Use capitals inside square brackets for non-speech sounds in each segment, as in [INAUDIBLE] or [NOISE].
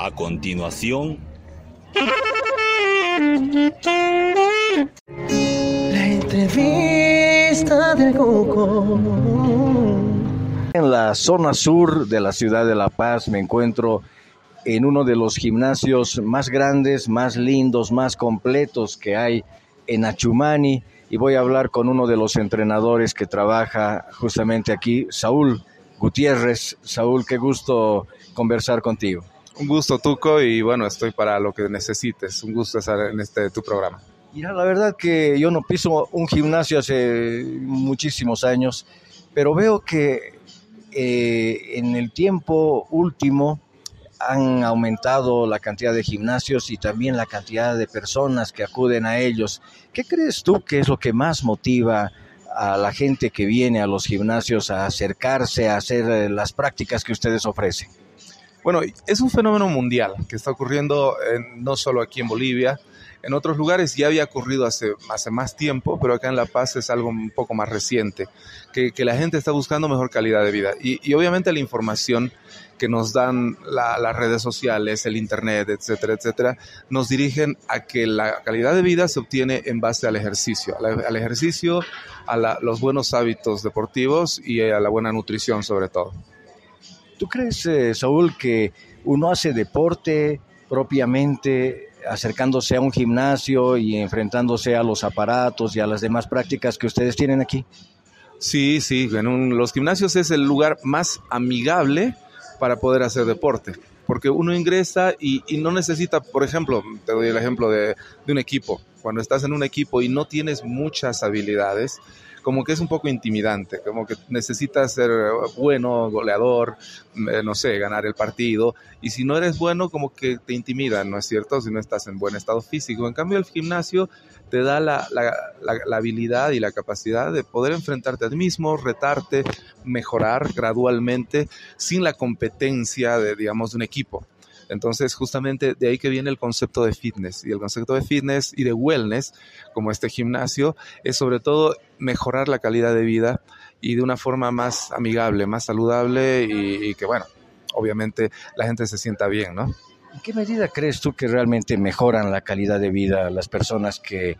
A continuación... La entrevista del Coco. En la zona sur de la ciudad de La Paz me encuentro en uno de los gimnasios más grandes, más lindos, más completos que hay en Achumani y voy a hablar con uno de los entrenadores que trabaja justamente aquí, Saúl Gutiérrez. Saúl, qué gusto conversar contigo. Un gusto, Tuco, y bueno, estoy para lo que necesites. Un gusto estar en este tu programa. Mira, la verdad que yo no piso un gimnasio hace muchísimos años, pero veo que eh, en el tiempo último han aumentado la cantidad de gimnasios y también la cantidad de personas que acuden a ellos. ¿Qué crees tú que es lo que más motiva a la gente que viene a los gimnasios a acercarse a hacer eh, las prácticas que ustedes ofrecen? Bueno, es un fenómeno mundial que está ocurriendo no solo aquí en Bolivia, en otros lugares ya había ocurrido hace, hace más tiempo, pero acá en La Paz es algo un poco más reciente, que, la gente está buscando mejor calidad de vida. Y, obviamente la información que nos dan las redes sociales, el Internet, etcétera, etcétera, nos dirigen a que la calidad de vida se obtiene en base al ejercicio, al, ejercicio, a los buenos hábitos deportivos y a la buena nutrición sobre todo. ¿Tú crees, eh, Saúl, que uno hace deporte propiamente acercándose a un gimnasio y enfrentándose a los aparatos y a las demás prácticas que ustedes tienen aquí? Sí, sí, en los gimnasios es el lugar más amigable para poder hacer deporte, porque uno ingresa y, no necesita, por ejemplo, te doy el ejemplo de un equipo, cuando estás en un equipo y no tienes muchas habilidades, como que es un poco intimidante, como que necesitas ser bueno, goleador, eh, no sé, ganar el partido, y si no eres bueno, como que te intimidan, ¿no es cierto? Si no estás en buen estado físico. En cambio, el gimnasio te da la, la, la, habilidad y la capacidad de poder enfrentarte a ti mismo, retarte, mejorar gradualmente, sin la competencia de, digamos, de un equipo. Entonces, justamente de ahí que viene el concepto de fitness. Y el concepto de fitness y de wellness, como este gimnasio, es sobre todo mejorar la calidad de vida y de una forma más amigable, más saludable y, que, bueno, obviamente la gente se sienta bien, ¿no? ¿En qué medida crees tú que realmente mejoran la calidad de vida las personas que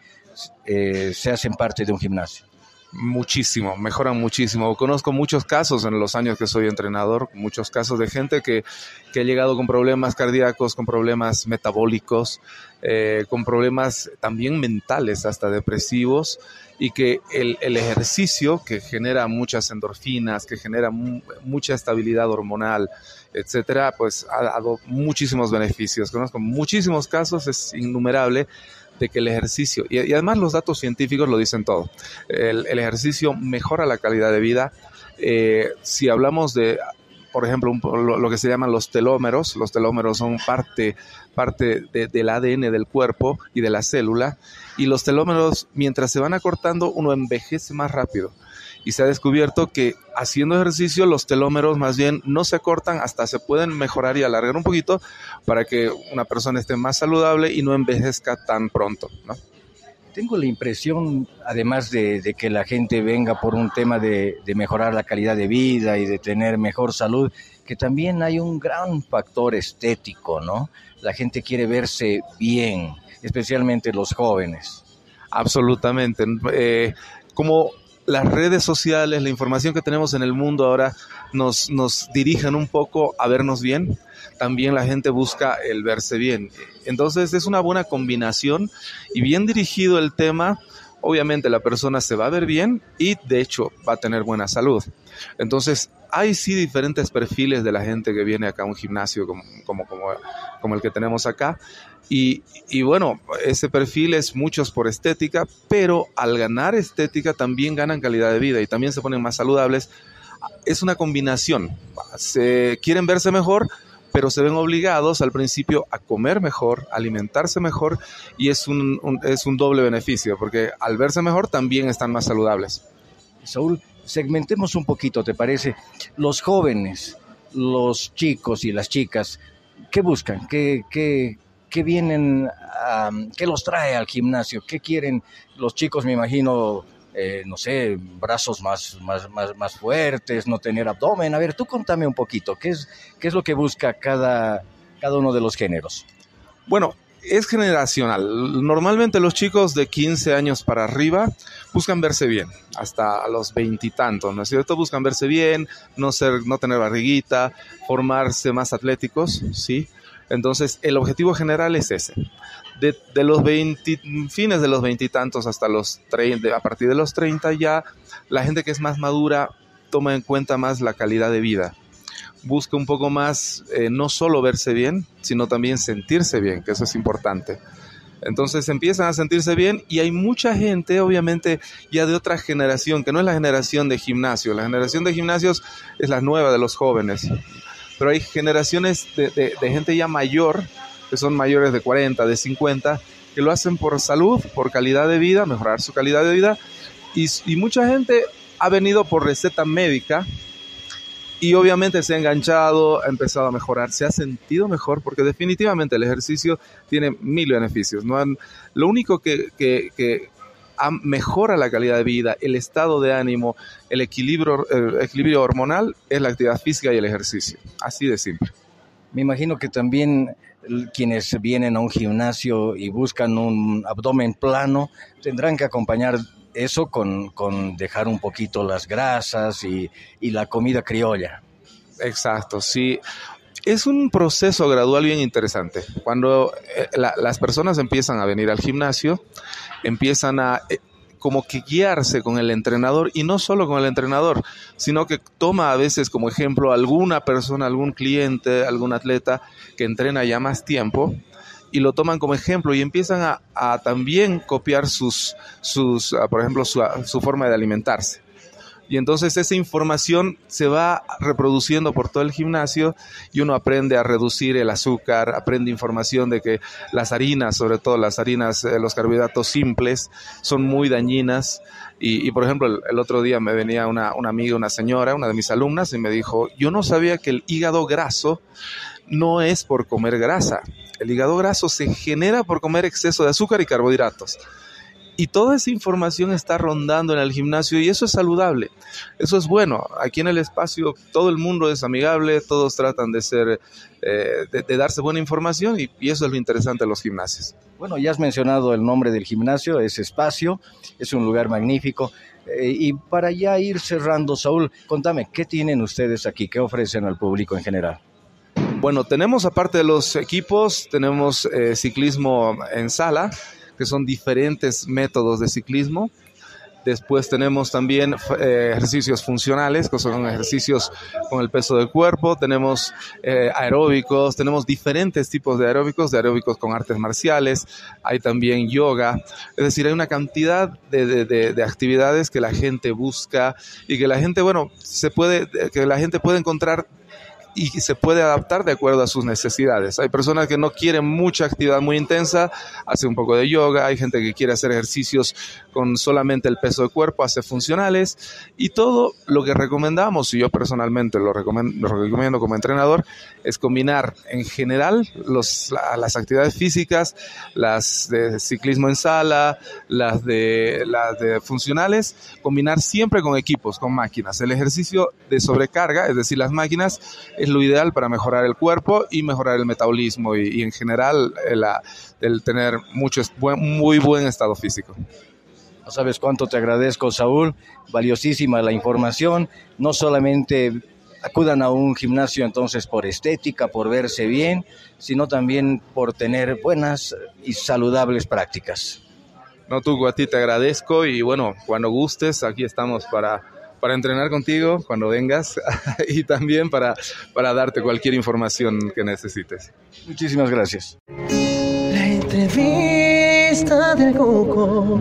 eh, se hacen parte de un gimnasio? Muchísimo, mejoran muchísimo. Conozco muchos casos en los años que soy entrenador, muchos casos de gente que, que ha llegado con problemas cardíacos, con problemas metabólicos, eh, con problemas también mentales, hasta depresivos, y que el, el ejercicio que genera muchas endorfinas, que genera mucha estabilidad hormonal, etcétera, pues ha dado muchísimos beneficios. Conozco muchísimos casos, es innumerable de que el ejercicio, y, además los datos científicos lo dicen todo, el, ejercicio mejora la calidad de vida. Eh, si hablamos de, por ejemplo, lo, que se llaman los telómeros, los telómeros son parte, parte del ADN del cuerpo y de la célula, y los telómeros, mientras se van acortando, uno envejece más rápido y se ha descubierto que haciendo ejercicio los telómeros más bien no se acortan, hasta se pueden mejorar y alargar un poquito para que una persona esté más saludable y no envejezca tan pronto, ¿no? Tengo la impresión, además de, que la gente venga por un tema de, de, mejorar la calidad de vida y de tener mejor salud, que también hay un gran factor estético, ¿no? La gente quiere verse bien, especialmente los jóvenes. Absolutamente. Eh, como las redes sociales, la información que tenemos en el mundo ahora nos, nos dirigen un poco a vernos bien. También la gente busca el verse bien. Entonces es una buena combinación y bien dirigido el tema. Obviamente la persona se va a ver bien y de hecho va a tener buena salud. Entonces hay sí diferentes perfiles de la gente que viene acá a un gimnasio como, como, como, como el que tenemos acá. Y, y, bueno, ese perfil es muchos por estética, pero al ganar estética también ganan calidad de vida y también se ponen más saludables. Es una combinación. Se quieren verse mejor, pero se ven obligados al principio a comer mejor, alimentarse mejor y es un, es un doble beneficio, porque al verse mejor también están más saludables. Saúl, segmentemos un poquito, ¿te parece? Los jóvenes, los chicos y las chicas, ¿qué buscan? ¿Qué, qué, qué vienen, qué los trae al gimnasio? ¿Qué quieren los chicos, me imagino, eh, no sé, brazos más, más, más, más, fuertes, no tener abdomen? A ver, tú contame un poquito, ¿qué es, qué es lo que busca cada, cada uno de los géneros? Bueno, es generacional. Normalmente los chicos de 15 años para arriba buscan verse bien, hasta los veintitantos, ¿no es cierto? Buscan verse bien, no, ser, no tener barriguita, formarse más atléticos, ¿sí? Entonces, el objetivo general es ese. De, los 20, fines de los veintitantos hasta los 30, a partir de los 30 ya, la gente que es más madura toma en cuenta más la calidad de vida busca un poco más eh, no solo verse bien, sino también sentirse bien, que eso es importante. Entonces empiezan a sentirse bien y hay mucha gente, obviamente, ya de otra generación, que no es la generación de gimnasio. La generación de gimnasios es la nueva de los jóvenes. Pero hay generaciones de, gente ya mayor, que son mayores de 40, de 50, que lo hacen por salud, por calidad de vida, mejorar su calidad de vida. Y, y mucha gente ha venido por receta médica, y obviamente se ha enganchado, ha empezado a mejorar, se ha sentido mejor porque definitivamente el ejercicio tiene mil beneficios. ¿no? Lo único que, que, mejora la calidad de vida, el estado de ánimo, el equilibrio, el equilibrio hormonal es la actividad física y el ejercicio. Así de simple. Me imagino que también quienes vienen a un gimnasio y buscan un abdomen plano tendrán que acompañar eso con, dejar un poquito las grasas y, la comida criolla. Exacto, sí. Es un proceso gradual bien interesante. Cuando eh, las personas empiezan a venir al gimnasio, empiezan a eh, como que guiarse con el entrenador y no solo con el entrenador, sino que toma a veces como ejemplo alguna persona, algún cliente, algún atleta que entrena ya más tiempo y lo toman como ejemplo y empiezan a, también copiar sus, sus ah, por ejemplo, su, su, forma de alimentarse. Y entonces esa información se va reproduciendo por todo el gimnasio y uno aprende a reducir el azúcar, aprende información de que las harinas, sobre todo las harinas, eh, los carbohidratos simples, son muy dañinas. Y, por ejemplo, el, otro día me venía una, una amiga, una señora, una de mis alumnas, y me dijo, yo no sabía que el hígado graso no es por comer grasa. El hígado graso se genera por comer exceso de azúcar y carbohidratos. Y toda esa información está rondando en el gimnasio y eso es saludable. Eso es bueno. Aquí en el espacio todo el mundo es amigable, todos tratan de ser, eh, de, darse buena información y, eso es lo interesante de los gimnasios. Bueno, ya has mencionado el nombre del gimnasio, es espacio, es un lugar magnífico. Eh, y para ya ir cerrando, Saúl, contame, ¿qué tienen ustedes aquí? ¿Qué ofrecen al público en general? Bueno, tenemos aparte de los equipos, tenemos eh, ciclismo en sala, que son diferentes métodos de ciclismo. Después tenemos también eh, ejercicios funcionales, que son ejercicios con el peso del cuerpo. Tenemos eh, aeróbicos, tenemos diferentes tipos de aeróbicos, de aeróbicos con artes marciales. Hay también yoga. Es decir, hay una cantidad de, de actividades que la gente busca y que la gente, bueno, se puede, que la gente puede encontrar y se puede adaptar de acuerdo a sus necesidades. Hay personas que no quieren mucha actividad muy intensa, hace un poco de yoga, hay gente que quiere hacer ejercicios con solamente el peso de cuerpo, hace funcionales y todo lo que recomendamos, y yo personalmente lo recomiendo, lo recomiendo como entrenador, es combinar en general los, las actividades físicas, las de ciclismo en sala, las de, las de funcionales, combinar siempre con equipos, con máquinas. El ejercicio de sobrecarga, es decir, las máquinas, es lo ideal para mejorar el cuerpo y mejorar el metabolismo y, en general el, el tener mucho, muy buen estado físico. No sabes cuánto te agradezco, Saúl. Valiosísima la información. No solamente acudan a un gimnasio entonces por estética, por verse bien, sino también por tener buenas y saludables prácticas. No, tú, a ti te agradezco y bueno, cuando gustes, aquí estamos para para entrenar contigo cuando vengas [LAUGHS] y también para, para darte cualquier información que necesites. Muchísimas gracias. La entrevista del Coco.